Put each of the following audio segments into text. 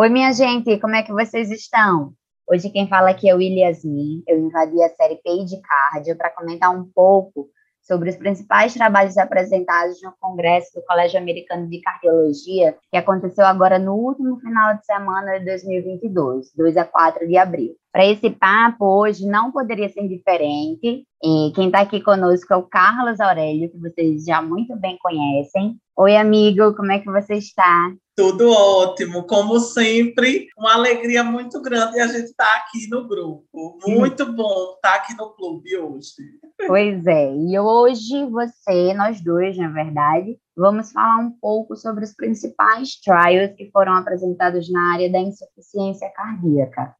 Oi, minha gente, como é que vocês estão? Hoje quem fala aqui é o Iliasmin. Eu invadi a série PI de Cardio para comentar um pouco sobre os principais trabalhos apresentados no Congresso do Colégio Americano de Cardiologia, que aconteceu agora no último final de semana de 2022, 2 a 4 de abril. Para esse papo, hoje não poderia ser diferente. E quem está aqui conosco é o Carlos Aurélio, que vocês já muito bem conhecem. Oi, amigo, como é que você está? Tudo ótimo, como sempre, uma alegria muito grande a gente estar tá aqui no grupo. Muito bom estar tá aqui no clube hoje. Pois é, e hoje você, nós dois, na verdade, vamos falar um pouco sobre os principais trials que foram apresentados na área da insuficiência cardíaca.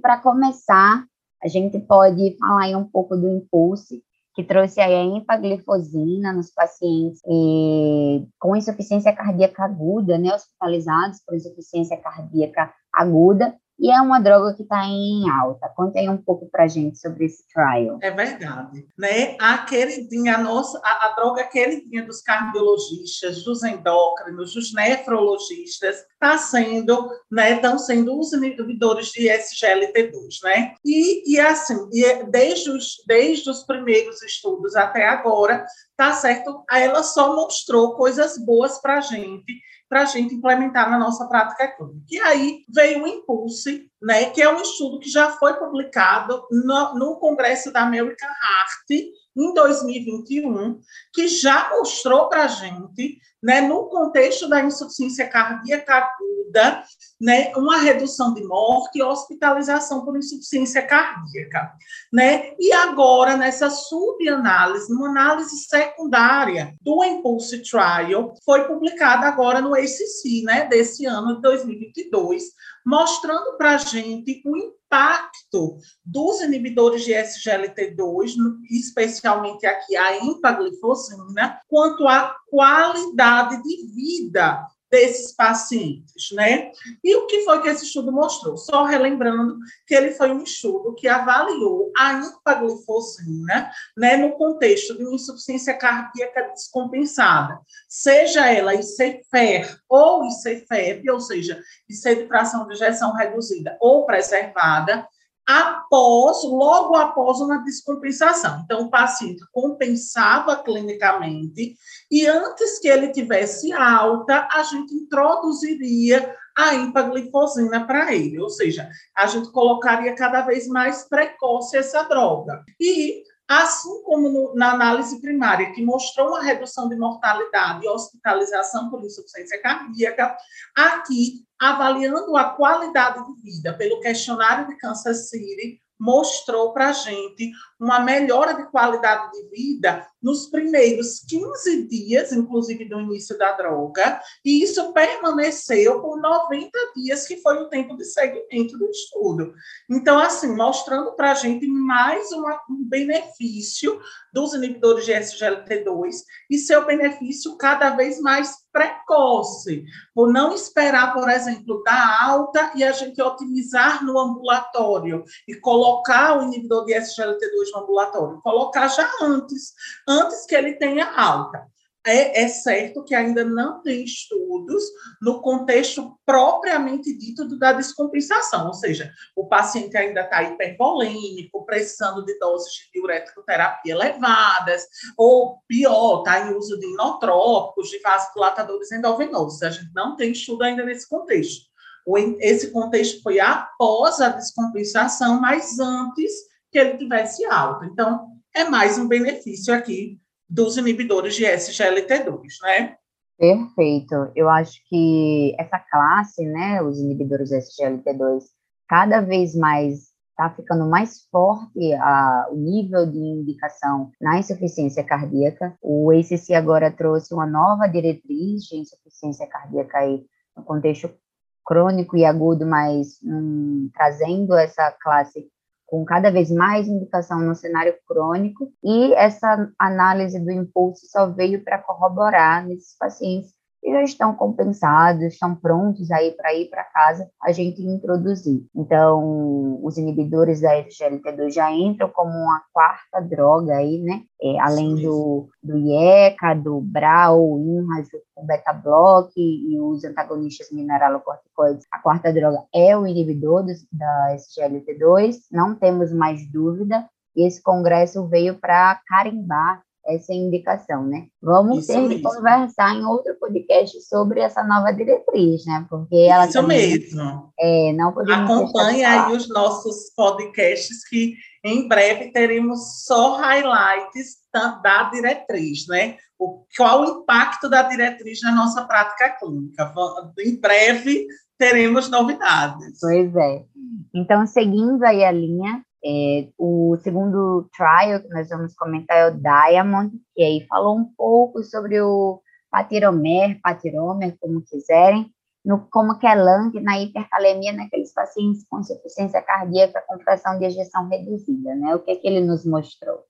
Para começar, a gente pode falar aí um pouco do impulse, que trouxe aí a empaglifosina nos pacientes eh, com insuficiência cardíaca aguda, né, hospitalizados por insuficiência cardíaca aguda, e é uma droga que está em alta. Conta aí um pouco para gente sobre esse trial. É verdade. Né? A queridinha, nossa, a, a droga queridinha dos cardiologistas, dos endócrinos, dos nefrologistas, está sendo, né, estão sendo os inibidores de SGLT2, né? E, e assim, e é desde, os, desde os primeiros estudos até agora, tá certo? Ela só mostrou coisas boas para gente para a gente implementar na nossa prática clínica. E aí veio o Impulse, né, que é um estudo que já foi publicado no, no Congresso da American Heart, em 2021, que já mostrou para a gente, né, no contexto da insuficiência cardíaca aguda, né, uma redução de morte e hospitalização por insuficiência cardíaca. Né? E agora, nessa subanálise, numa análise secundária do Impulse Trial, foi publicada agora no ACC, né, desse ano de 2022, mostrando para a gente o impacto dos inibidores de SGLT2, especialmente aqui a empaglifosina, quanto à qualidade de vida desses pacientes, né? E o que foi que esse estudo mostrou? Só relembrando que ele foi um estudo que avaliou a empaglifosina, né, no contexto de uma insuficiência cardíaca descompensada, seja ela ICFER ou ICFEP, ou seja, IC de fração de ejeção reduzida ou preservada, após, logo após uma descompensação. Então, o paciente compensava clinicamente e antes que ele tivesse alta, a gente introduziria a empaglifosina para ele, ou seja, a gente colocaria cada vez mais precoce essa droga. E assim como no, na análise primária, que mostrou uma redução de mortalidade e hospitalização por insuficiência cardíaca, aqui, avaliando a qualidade de vida pelo questionário de Kansas City, mostrou para a gente uma melhora de qualidade de vida nos primeiros 15 dias, inclusive do início da droga, e isso permaneceu por 90 dias, que foi o tempo de segmento do estudo. Então, assim, mostrando para a gente mais uma, um benefício dos inibidores de SGLT2 e seu benefício cada vez mais precoce, por não esperar, por exemplo, dar alta e a gente otimizar no ambulatório e colocar o inibidor de SGLT2 no ambulatório, colocar já antes, antes que ele tenha alta. É, é, certo que ainda não tem estudos no contexto propriamente dito da descompensação, ou seja, o paciente ainda está hipervolêmico, precisando de doses de diurético-terapia elevadas, ou pior, está em uso de inotrópicos, de vasodilatadores endovenosos. A gente não tem estudo ainda nesse contexto. Esse contexto foi após a descompensação, mas antes que ele tivesse alta. Então, é mais um benefício aqui dos inibidores de SGLT2, né? Perfeito. Eu acho que essa classe, né, os inibidores de SGLT2, cada vez mais está ficando mais forte a, o nível de indicação na insuficiência cardíaca. O ACC agora trouxe uma nova diretriz de insuficiência cardíaca aí no contexto crônico e agudo, mas hum, trazendo essa classe com cada vez mais indicação no cenário crônico, e essa análise do impulso só veio para corroborar nesses pacientes que já estão compensados, estão prontos aí para ir para casa, a gente introduzir. Então, os inibidores da SGLT2 já entram como uma quarta droga aí, né? É, além do, do IECA, do BRAU, INRA, o beta-block e os antagonistas mineralocorticoides. A quarta droga é o inibidor do, da SGLT2, não temos mais dúvida. E esse congresso veio para carimbar essa indicação, né? Vamos Isso ter mesmo. que conversar em outro podcast sobre essa nova diretriz, né? Porque ela Isso também, mesmo. É, não podemos Acompanhe aí os nossos podcasts que em breve teremos só highlights da diretriz, né? O, qual o impacto da diretriz na nossa prática clínica? Em breve teremos novidades. Pois é. Então, seguindo aí a linha, é, o segundo trial que nós vamos comentar é o Diamond, que aí falou um pouco sobre o patiromer, patiromer, como quiserem, no, como que é LANC na hipercalemia naqueles pacientes com insuficiência cardíaca com fração de ejeção reduzida, né? O que é que ele nos mostrou?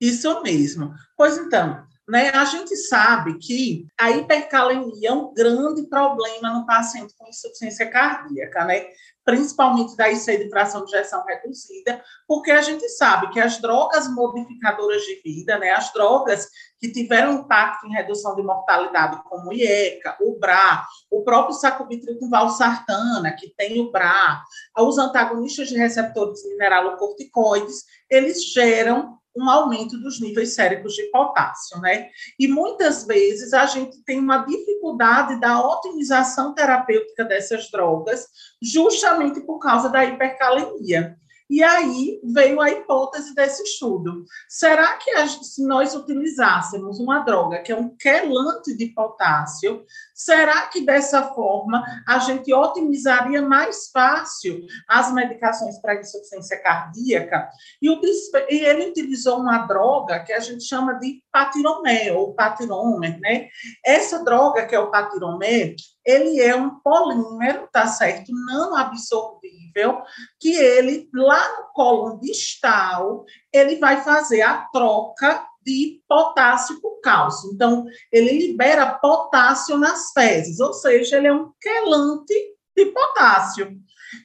Isso mesmo. Pois então, né, a gente sabe que a hipercalemia é um grande problema no paciente com insuficiência cardíaca, né? principalmente da IC de fração de ejeção reduzida, porque a gente sabe que as drogas modificadoras de vida, né, as drogas que tiveram impacto em redução de mortalidade, como o IECA, o BRA, o próprio sacubitril com valsartana, que tem o BRA, os antagonistas de receptores mineralocorticoides, eles geram um aumento dos níveis séricos de potássio, né? E muitas vezes a gente tem uma dificuldade da otimização terapêutica dessas drogas, justamente por causa da hipercalemia. E aí veio a hipótese desse estudo. Será que a, se nós utilizássemos uma droga que é um quelante de potássio, será que dessa forma a gente otimizaria mais fácil as medicações para insuficiência cardíaca? E, o, e ele utilizou uma droga que a gente chama de patiromé, ou patiromer, né? Essa droga, que é o patiromé, ele é um polímero, tá certo? Não absorvível, que ele, lá no colo distal, ele vai fazer a troca de potássio por cálcio. Então, ele libera potássio nas fezes, ou seja, ele é um quelante de potássio.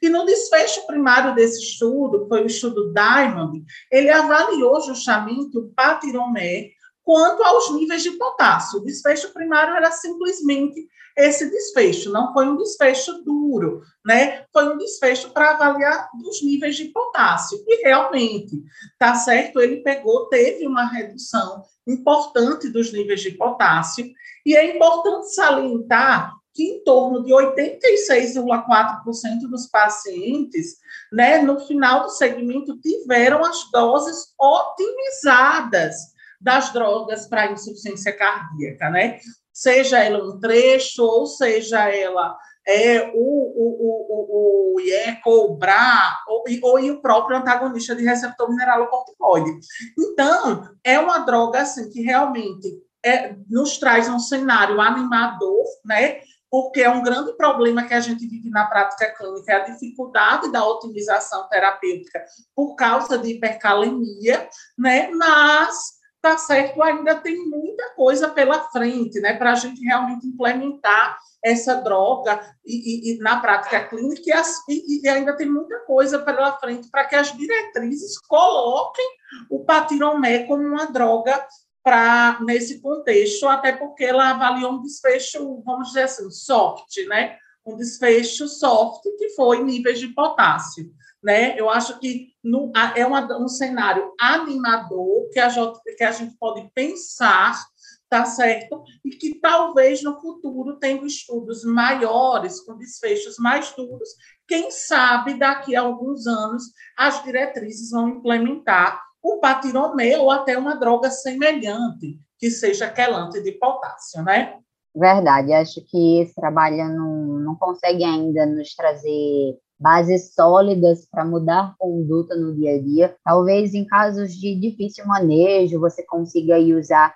E no desfecho primário desse estudo, foi o estudo Diamond, ele avaliou justamente o patiromé quanto aos níveis de potássio. O desfecho primário era simplesmente esse desfecho, não foi um desfecho duro, né? Foi um desfecho para avaliar os níveis de potássio. E realmente, tá certo? Ele pegou, teve uma redução importante dos níveis de potássio, e é importante salientar que em torno de 86,4% dos pacientes, né, no final do segmento, tiveram as doses otimizadas das drogas para insuficiência cardíaca, né? Seja ela um trecho, ou seja ela é, o, o, o, o IECO, o BRA, ou, ou o próprio antagonista de receptor mineralocorticoide. Então, é uma droga assim, que realmente é, nos traz um cenário animador, né? porque é um grande problema que a gente vive na prática clínica, é a dificuldade da otimização terapêutica por causa de hipercalemia, né? Mas tá certo, ainda tem muita coisa pela frente, né, para a gente realmente implementar essa droga e, e, e na prática clínica e, as, e, ainda tem muita coisa pela frente para que as diretrizes coloquem o patiromé como uma droga para nesse contexto, até porque ela avaliou um desfecho, vamos dizer assim, soft, né? Um desfecho soft que foi níveis de potássio né? Eu acho que no, é uma, um cenário animador que a, que a gente pode pensar, tá certo? E que talvez no futuro, tendo estudos maiores, com desfechos mais duros, quem sabe daqui a alguns anos as diretrizes vão implementar o patiromé ou até uma droga semelhante, que seja quelante de potássio, né? Verdade, acho que esse trabalho não, não consegue ainda nos trazer bases sólidas para mudar conduta no dia a dia. Talvez em casos de difícil manejo, você consiga usar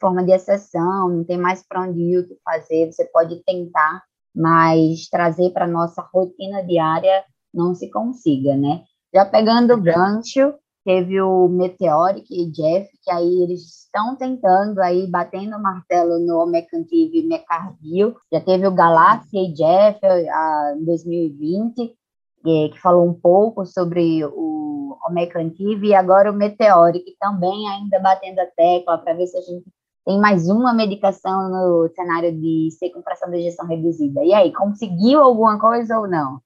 forma de exceção, não tem mais para onde ir o que fazer, você pode tentar, mas trazer para nossa rotina diária não se consiga, né? Já pegando o gancho, teve o Meteoric e Jeff, que aí eles estão tentando aí, batendo o martelo no Omecantive e Mecardio. Já teve o Galaxy e Jeff a, em 2020, que, falou um pouco sobre o Omecantive, e agora o Meteoric também ainda batendo a tecla para ver se a gente tem mais uma medicação no cenário de ser com fração de ejeção reduzida. E aí, conseguiu alguma coisa ou não?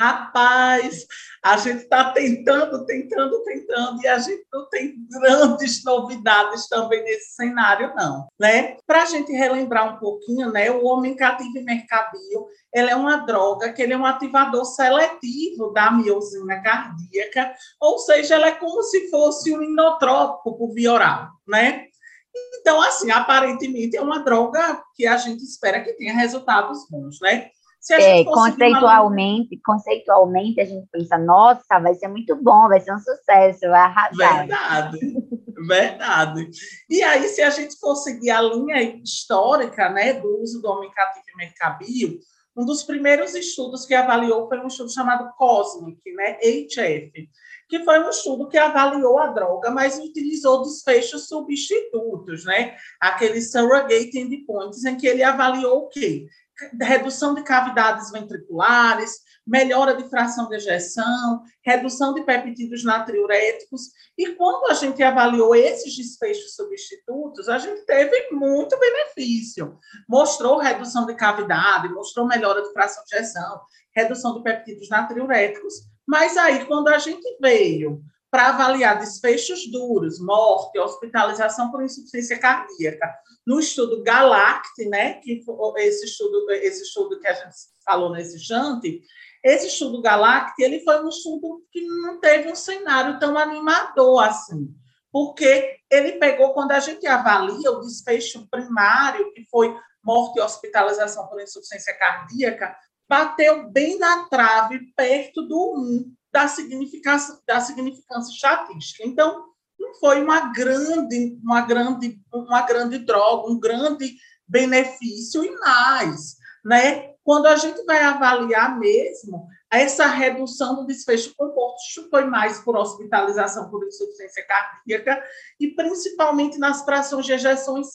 Rapaz, a gente está tentando, tentando, tentando, e a gente não tem grandes novidades também nesse cenário, não. Né? Para a gente relembrar um pouquinho, né, o homem cativo e mercabil, ele é uma droga que ele é um ativador seletivo da miosina cardíaca, ou seja, ela é como se fosse um inotrópico por via oral, né? Então, assim, aparentemente é uma droga que a gente espera que tenha resultados bons, né? É, conceitualmente, uma... conceitualmente a gente pensa, nossa, vai ser muito bom, vai ser um sucesso, vai arrasar. Verdade, verdade. E aí, se a gente for seguir a linha histórica né, do uso do homem cativo e mercabil, um dos primeiros estudos que avaliou foi um estudo chamado COSMIC, né, HF, que foi um estudo que avaliou a droga, mas utilizou desfechos substitutos, né? Aqueles surrogate endpoints, em que ele avaliou o quê? Redução de cavidades ventriculares, melhora de fração de ejeção, redução de peptídeos natriuréticos. E quando a gente avaliou esses desfechos substitutos, a gente teve muito benefício. Mostrou redução de cavidade, mostrou melhora de fração de ejeção, redução de peptídeos natriuréticos. Mas aí, quando a gente veio para avaliar desfechos duros, morte, hospitalização por insuficiência cardíaca, no estudo GALACT, né, que esse estudo, esse estudo que a gente falou nesse jante, esse estudo GALACT, ele foi um estudo que não teve um cenário tão animador assim, porque ele pegou, quando a gente avalia o desfecho primário, que foi morte e hospitalização por insuficiência cardíaca, bateu bem na trave, perto do 1 da significância, da significância estatística. Então, não foi uma grande, uma grande, uma grande droga, um grande benefício e mais, né? Quando a gente vai avaliar mesmo, essa redução do desfecho composto foi mais por hospitalização por insuficiência cardíaca e principalmente nas frações de ejeções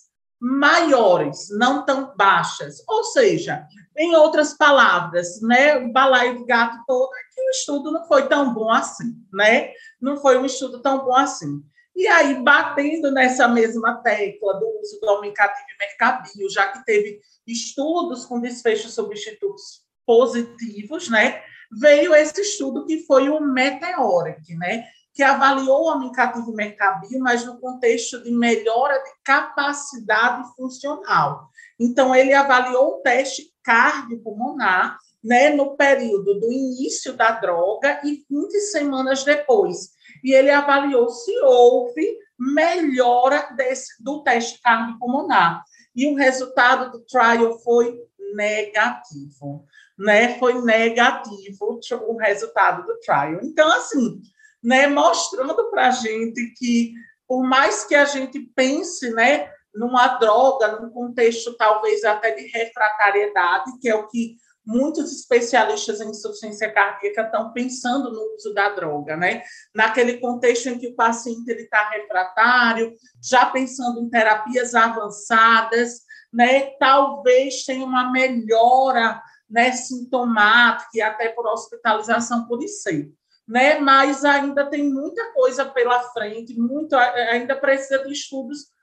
maiores, não tão baixas. Ou seja, em outras palavras, né, o balaio de gato todo é que o estudo não foi tão bom assim, né? Não foi um estudo tão bom assim. E aí, batendo nessa mesma tecla do uso do homem cativo e mercabil, já que teve estudos com desfechos substitutos positivos, né? Veio esse estudo que foi o Meteoric, né? Que avaliou o homem cativo e mercabil, mas no contexto de melhora de capacidade funcional. Então, ele avaliou o teste cardiopulmonar, né, no período do início da droga e 20 semanas depois e ele avaliou se houve melhora desse, do teste cardiopulmonar. E o resultado do trial foi negativo, né? Foi negativo o resultado do trial. Então, assim, né, mostrando para a gente que, por mais que a gente pense, né, numa droga, num contexto talvez até de refratariedade, que é o que muitos especialistas em insuficiência cardíaca estão pensando no uso da droga, né? Naquele contexto em que o paciente está refratário, já pensando em terapias avançadas, né? Talvez tenha uma melhora né, sintomática e até por hospitalização por. Né? Mas ainda tem muita coisa pela frente, muito, ainda precisa de estudos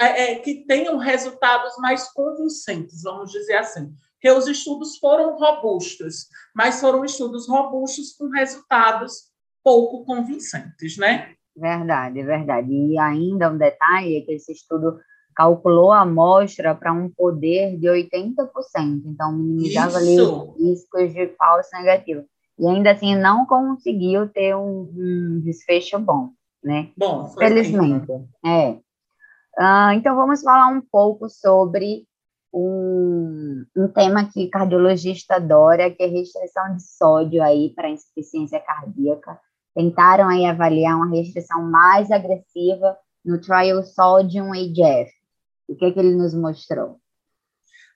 é, é que tenham resultados mais convincentes, vamos dizer assim que os estudos foram robustos, mas foram estudos robustos com resultados pouco convincentes, né? Verdade, verdade. E ainda um detalhe é que esse estudo calculou a amostra para um poder de 80%, então minimizava ali os riscos de falso negativo. E ainda assim não conseguiu ter um, um desfecho bom, né? Bom, felizmente. É. Uh, então vamos falar um pouco sobre um, um tema que cardiologista adora, que é restrição de sódio aí para insuficiência cardíaca. Tentaram aí avaliar uma restrição mais agressiva no trial Sodium AGF. O que, é que ele nos mostrou?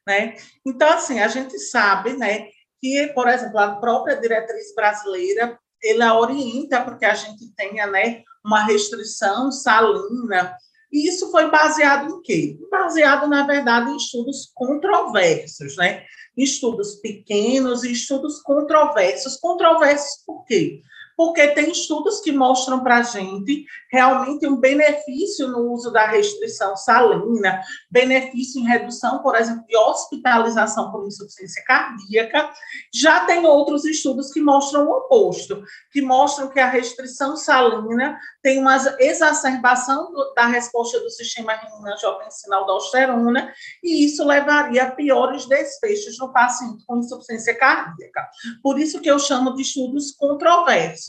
Né? Então, assim, a gente sabe né, que, por exemplo, a própria diretriz brasileira ele orienta para que a gente tenha né, uma restrição salina. E isso foi baseado em quê? Baseado, na verdade, em estudos controversos, né? Estudos pequenos e estudos controversos. Controversos por quê? Porque tem estudos que mostram para a gente realmente um benefício no uso da restrição salina, benefício em redução, por exemplo, de hospitalização por insuficiência cardíaca. Já tem outros estudos que mostram o oposto, que mostram que a restrição salina tem uma exacerbação do, da resposta do sistema renina-angiotensina-aldosterona, e isso levaria a piores desfechos no paciente com insuficiência cardíaca. Por isso que eu chamo de estudos controversos.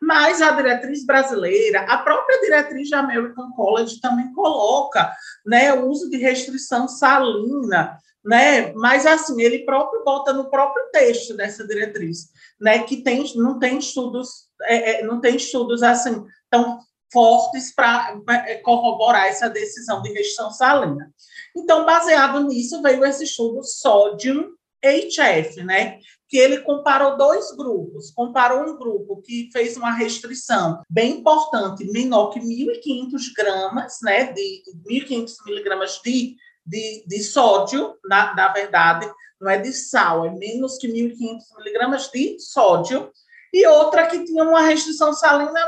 Mas a diretriz brasileira, a própria diretriz da American College também coloca né, o uso de restrição salina, né? Mas assim, ele próprio bota no próprio texto dessa diretriz, né? Que tem, não tem estudos, é, é, não tem estudos assim tão fortes para é, corroborar essa decisão de restrição salina. Então, baseado nisso, veio esse estudo Sodium HF, né? Que ele comparou dois grupos. Comparou um grupo que fez uma restrição bem importante, menor que 1.500 gramas, né? De 1.500 miligramas de, de, de sódio, na, na verdade, não é de sal, é menos que 1.500 miligramas de sódio. E outra que tinha uma restrição salina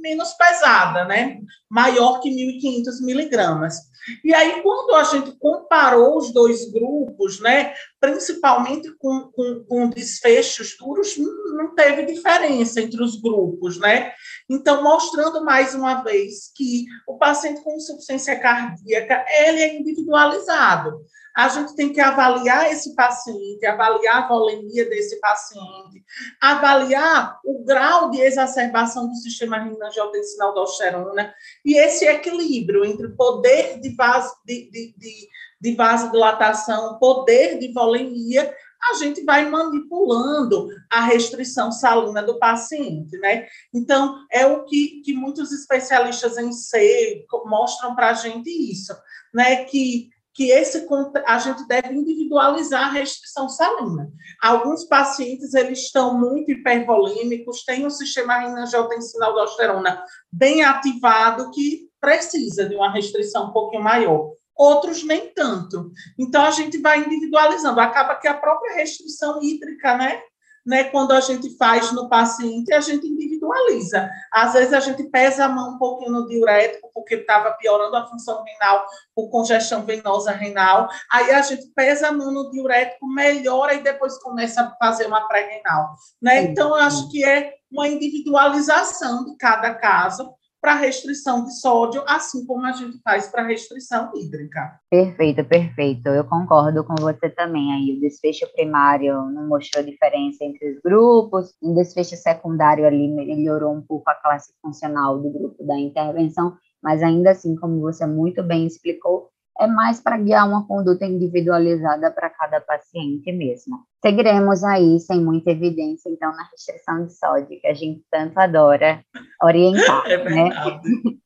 menos pesada, né? Maior que 1.500 miligramas. E aí, quando a gente comparou os dois grupos, né, principalmente com, com, com desfechos duros, não teve diferença entre os grupos, né? Então, mostrando mais uma vez que o paciente com insuficiência cardíaca, ele é individualizado a gente tem que avaliar esse paciente, avaliar a volemia desse paciente, avaliar o grau de exacerbação do sistema renina-angiotensina-aldosterona e esse equilíbrio entre poder de, vas, de, de, de, de vasodilatação, poder de volemia, a gente vai manipulando a restrição salina do paciente, né? Então, é o que, que muitos especialistas em C mostram para a gente isso, né? Que que esse a gente deve individualizar a restrição salina. Alguns pacientes eles estão muito hipervolêmicos, têm um sistema renina-angiotensina-aldosterona bem ativado que precisa de uma restrição um pouquinho maior. Outros nem tanto. Então a gente vai individualizando. Acaba que a própria restrição hídrica, né, né, quando a gente faz no paciente, a gente individualiza. Às vezes a gente pesa a mão um pouquinho no diurético, porque estava piorando a função renal por congestão venosa renal. Aí a gente pesa a mão no diurético, melhora e depois começa a fazer uma pré-renal. Né? Então, eu acho que é uma individualização de cada caso para restrição de sódio, assim como a gente faz para restrição hídrica. Perfeito, perfeito. Eu concordo com você também. Aí o desfecho primário não mostrou diferença entre os grupos, o desfecho secundário ali melhorou um pouco a classe funcional do grupo da intervenção, mas ainda assim, como você muito bem explicou, é mais para guiar uma conduta individualizada para cada paciente mesmo. Seguiremos aí, sem muita evidência, então, na restrição de sódio, que a gente tanto adora orientar, é né?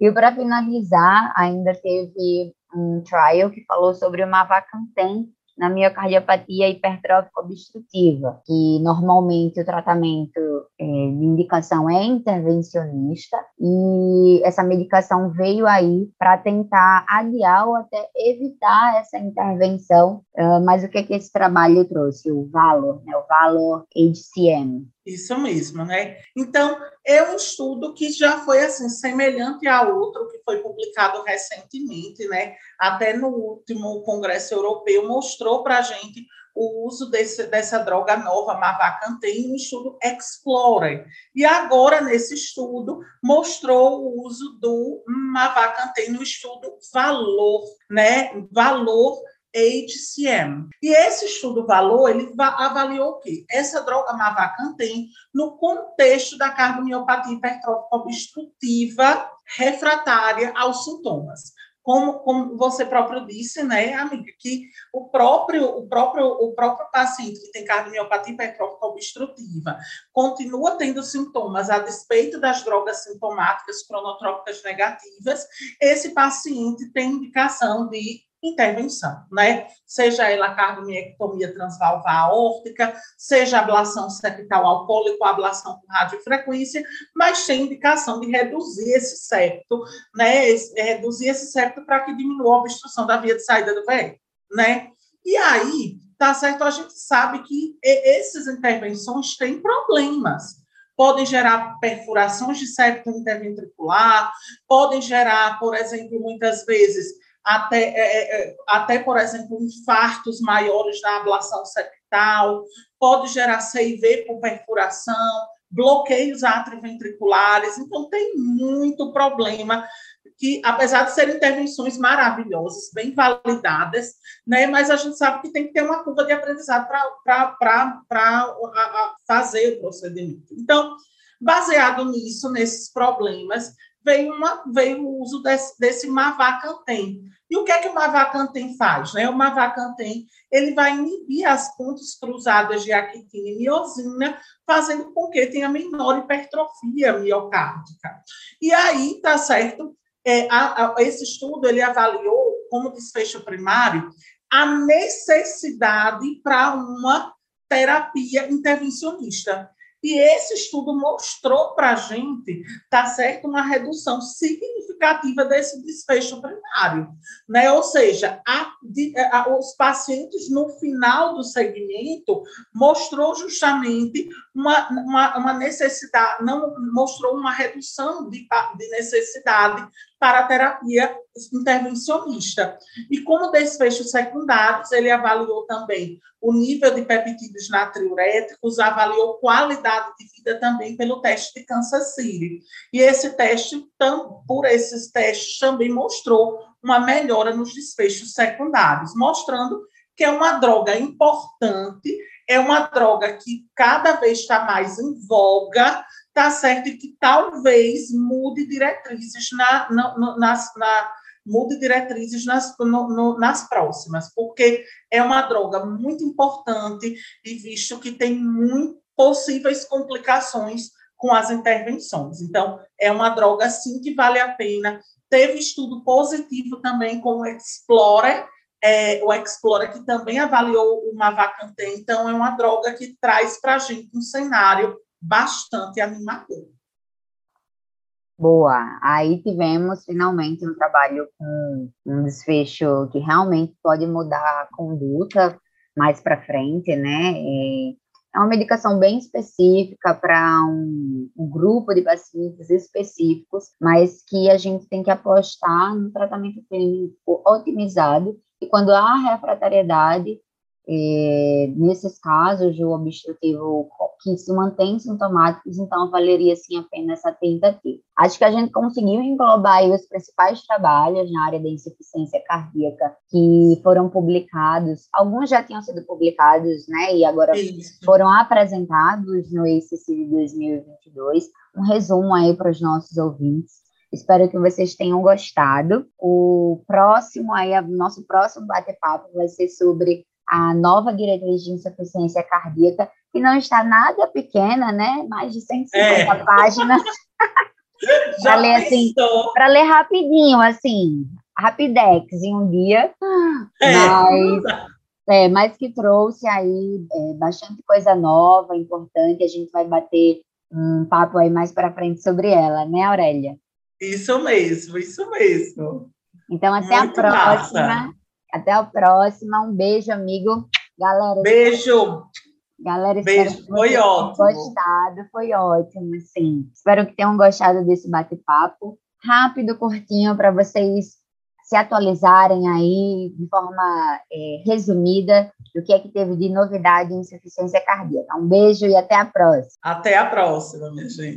E para finalizar, ainda teve um trial que falou sobre o Mavacantem, na miocardiopatia hipertrófica obstrutiva, que normalmente o tratamento é, de indicação é intervencionista, e essa medicação veio aí para tentar adiar ou até evitar essa intervenção. Uh, mas o que, é que esse trabalho trouxe? O Valor, né? o Valor HCM. Isso mesmo, né? Então, é um estudo que já foi assim semelhante a outro que foi publicado recentemente, né? Até no último congresso europeu mostrou para a gente o uso desse, dessa droga nova, Mavacantem, no estudo Explorer. E agora, nesse estudo, mostrou o uso do Mavacantem no estudo Valor, né? Valor HCM. E esse estudo valor, ele avaliou o quê? Essa droga mavacantem no contexto da cardiomiopatia hipertrófica obstrutiva refratária aos sintomas. Como, como, você próprio disse, né, amiga, que o próprio, o próprio, o próprio paciente que tem cardiomiopatia hipertrófica obstrutiva continua tendo sintomas a despeito das drogas sintomáticas cronotrópicas negativas, esse paciente tem indicação de intervenção, né? Seja ela a cardiomiectomia transvalvar aórtica, seja ablação septal alcoólica ou ablação com radiofrequência, mas tem indicação de reduzir esse septo, né? Reduzir esse septo para que diminua a obstrução da via de saída do veio, né? E aí, tá certo? A gente sabe que essas intervenções têm problemas podem gerar perfurações de septo interventricular, podem gerar, por exemplo, muitas vezes, até, é, é, é, até por exemplo, infartos maiores na ablação septal, pode gerar CIV por perfuração, bloqueios atrioventriculares, então tem muito problema que, apesar de serem intervenções maravilhosas, bem validadas, né, mas a gente sabe que tem que ter uma curva de aprendizado para fazer o procedimento. Então, baseado nisso, nesses problemas, veio, uma, veio o uso desse, desse Mavacantem. E o que é que o Mavacantem faz? Né? O Mavacantem ele vai inibir as pontes cruzadas de actina e miosina, fazendo com que tenha menor hipertrofia miocárdica. E aí, tá certo, é, a, a, esse estudo ele avaliou como desfecho primário a necessidade para uma terapia intervencionista. E esse estudo mostrou para a gente, tá certo, uma redução significativa desse desfecho primário, né? Ou seja, a, a, os pacientes no final do segmento mostrou justamente uma, uma, uma necessidade, não mostrou uma redução de, de necessidade para a terapia intervencionista. E como desfechos secundários, ele avaliou também o nível de peptídeos natriuréticos, avaliou qualidade de vida também pelo teste de Kansas City. E esse teste, por esses testes, também mostrou uma melhora nos desfechos secundários, mostrando que é uma droga importante, é uma droga que cada vez está mais em voga, tá certo? E que talvez mude diretrizes na, na, nas, na mude diretrizes nas, no, no, nas próximas, porque é uma droga muito importante e visto que tem muito possíveis complicações com as intervenções. Então, é uma droga, sim, que vale a pena. Teve estudo positivo também com o Explorer, é, o Explorer que também avaliou uma vacante, então é uma droga que traz para a gente um cenário bastante animador. Boa, aí tivemos finalmente um trabalho com um desfecho que realmente pode mudar a conduta mais para frente, né? É uma medicação bem específica para um, um, grupo de pacientes específicos, mas que a gente tem que apostar no tratamento clínico otimizado. E quando há refratariedade, é, nesses casos, o obstrutivo que se mantém sintomáticos, então valeria sim a pena essa tentativa. Acho que a gente conseguiu englobar os principais trabalhos na área da insuficiência cardíaca que foram publicados, alguns já tinham sido publicados, né, e agora Isso. foram apresentados no ACC de 2022. Um resumo aí para os nossos ouvintes. Espero que vocês tenham gostado. O próximo aí, o nosso próximo bate-papo vai ser sobre a nova diretriz de insuficiência cardíaca, que não está nada pequena, né? Mais de 150 é. páginas. para ler assim, para ler rapidinho, assim, rapidex em um dia. É. Mas, é, mas que trouxe aí é, bastante coisa nova, importante. A gente vai bater um papo aí mais para frente sobre ela, né, Aurélia? Isso mesmo, isso mesmo. Então, até Muito a próxima. Massa. Até a próxima. Um beijo, amigo. Galera. Beijo. Galera, Beijo. Foi ótimo. Gostado, foi ótimo, sim. Espero que tenham gostado desse bate-papo. Rápido, curtinho, para vocês se atualizarem aí de forma é, resumida do que é que teve de novidade em insuficiência cardíaca. Um beijo e até a próxima. Até a próxima, minha gente.